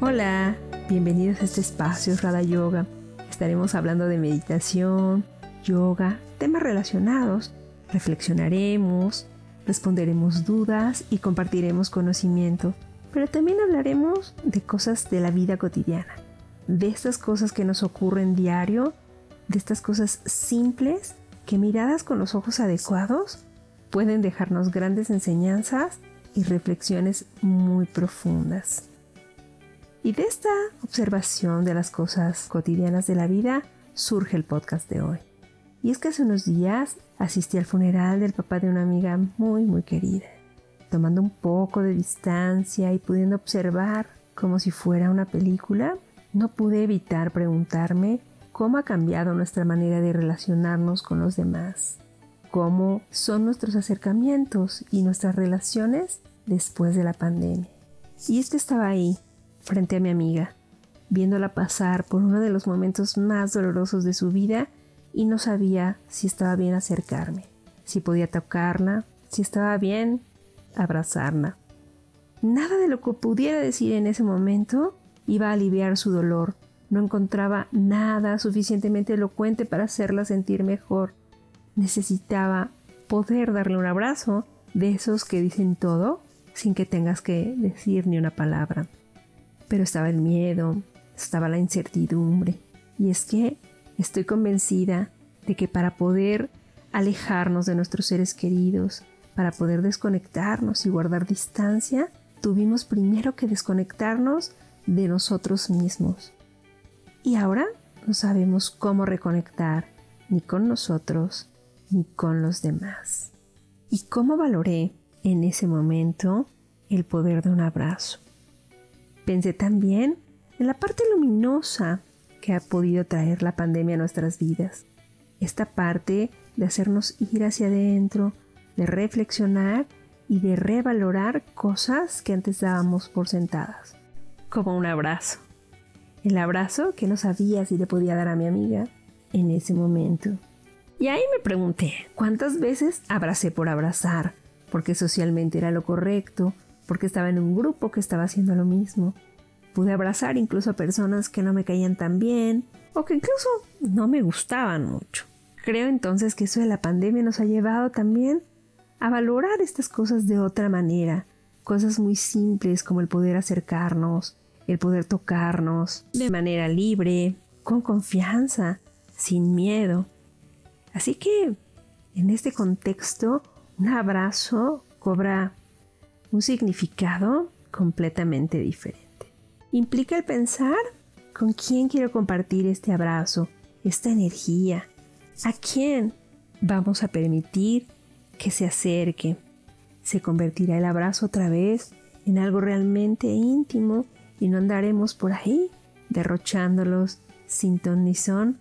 Hola, bienvenidos a este espacio Rada Yoga. Estaremos hablando de meditación, yoga, temas relacionados. Reflexionaremos, responderemos dudas y compartiremos conocimiento. Pero también hablaremos de cosas de la vida cotidiana, de estas cosas que nos ocurren diario, de estas cosas simples que miradas con los ojos adecuados pueden dejarnos grandes enseñanzas y reflexiones muy profundas. Y de esta observación de las cosas cotidianas de la vida surge el podcast de hoy. Y es que hace unos días asistí al funeral del papá de una amiga muy muy querida. Tomando un poco de distancia y pudiendo observar como si fuera una película, no pude evitar preguntarme cómo ha cambiado nuestra manera de relacionarnos con los demás, cómo son nuestros acercamientos y nuestras relaciones después de la pandemia. Y es que estaba ahí, frente a mi amiga, viéndola pasar por uno de los momentos más dolorosos de su vida y no sabía si estaba bien acercarme, si podía tocarla, si estaba bien abrazarla. Nada de lo que pudiera decir en ese momento iba a aliviar su dolor. No encontraba nada suficientemente elocuente para hacerla sentir mejor. Necesitaba poder darle un abrazo de esos que dicen todo sin que tengas que decir ni una palabra. Pero estaba el miedo, estaba la incertidumbre. Y es que estoy convencida de que para poder alejarnos de nuestros seres queridos, para poder desconectarnos y guardar distancia, tuvimos primero que desconectarnos de nosotros mismos. Y ahora no sabemos cómo reconectar ni con nosotros ni con los demás. ¿Y cómo valoré en ese momento el poder de un abrazo. Pensé también en la parte luminosa que ha podido traer la pandemia a nuestras vidas. Esta parte de hacernos ir hacia adentro, de reflexionar y de revalorar cosas que antes dábamos por sentadas. Como un abrazo. El abrazo que no sabía si le podía dar a mi amiga en ese momento. Y ahí me pregunté, ¿cuántas veces abracé por abrazar? porque socialmente era lo correcto, porque estaba en un grupo que estaba haciendo lo mismo. Pude abrazar incluso a personas que no me caían tan bien o que incluso no me gustaban mucho. Creo entonces que eso de la pandemia nos ha llevado también a valorar estas cosas de otra manera, cosas muy simples como el poder acercarnos, el poder tocarnos de manera libre, con confianza, sin miedo. Así que, en este contexto, un abrazo cobra un significado completamente diferente. Implica el pensar con quién quiero compartir este abrazo, esta energía, a quién vamos a permitir que se acerque. Se convertirá el abrazo otra vez en algo realmente íntimo y no andaremos por ahí derrochándolos sin ton ni son.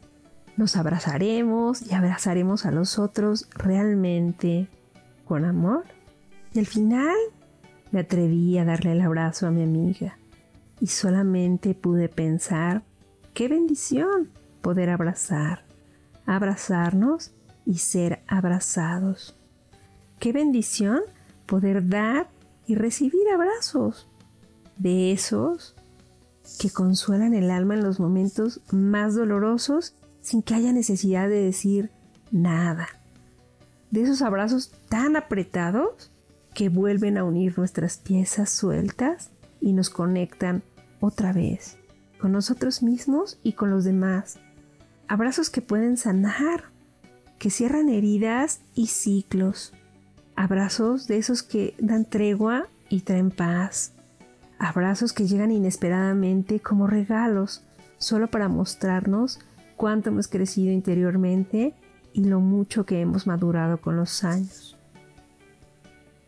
Nos abrazaremos y abrazaremos a los otros realmente con amor. Y al final me atreví a darle el abrazo a mi amiga y solamente pude pensar, qué bendición poder abrazar, abrazarnos y ser abrazados. Qué bendición poder dar y recibir abrazos de esos que consuelan el alma en los momentos más dolorosos sin que haya necesidad de decir nada de esos abrazos tan apretados que vuelven a unir nuestras piezas sueltas y nos conectan otra vez con nosotros mismos y con los demás. Abrazos que pueden sanar, que cierran heridas y ciclos. Abrazos de esos que dan tregua y traen paz. Abrazos que llegan inesperadamente como regalos, solo para mostrarnos cuánto hemos crecido interiormente y lo mucho que hemos madurado con los años.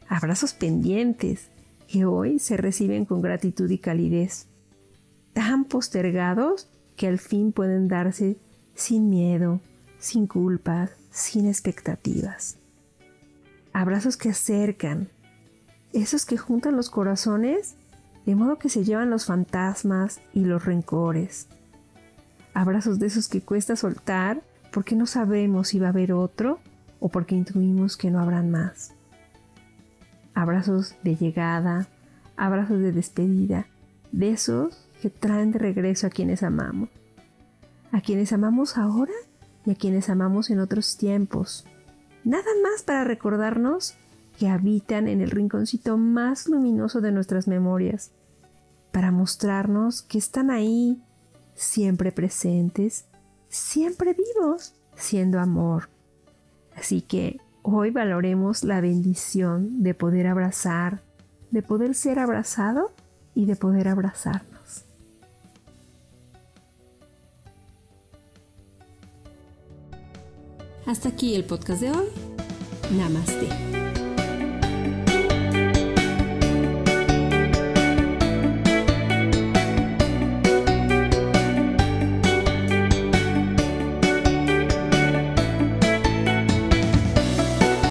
Abrazos pendientes que hoy se reciben con gratitud y calidez, tan postergados que al fin pueden darse sin miedo, sin culpas, sin expectativas. Abrazos que acercan, esos que juntan los corazones de modo que se llevan los fantasmas y los rencores. Abrazos de esos que cuesta soltar porque no sabemos si va a haber otro o porque intuimos que no habrán más. Abrazos de llegada, abrazos de despedida, de esos que traen de regreso a quienes amamos. A quienes amamos ahora y a quienes amamos en otros tiempos. Nada más para recordarnos que habitan en el rinconcito más luminoso de nuestras memorias, para mostrarnos que están ahí, siempre presentes, siempre vivos, siendo amor. Así que hoy valoremos la bendición de poder abrazar, de poder ser abrazado y de poder abrazarnos. Hasta aquí el podcast de hoy. Namaste.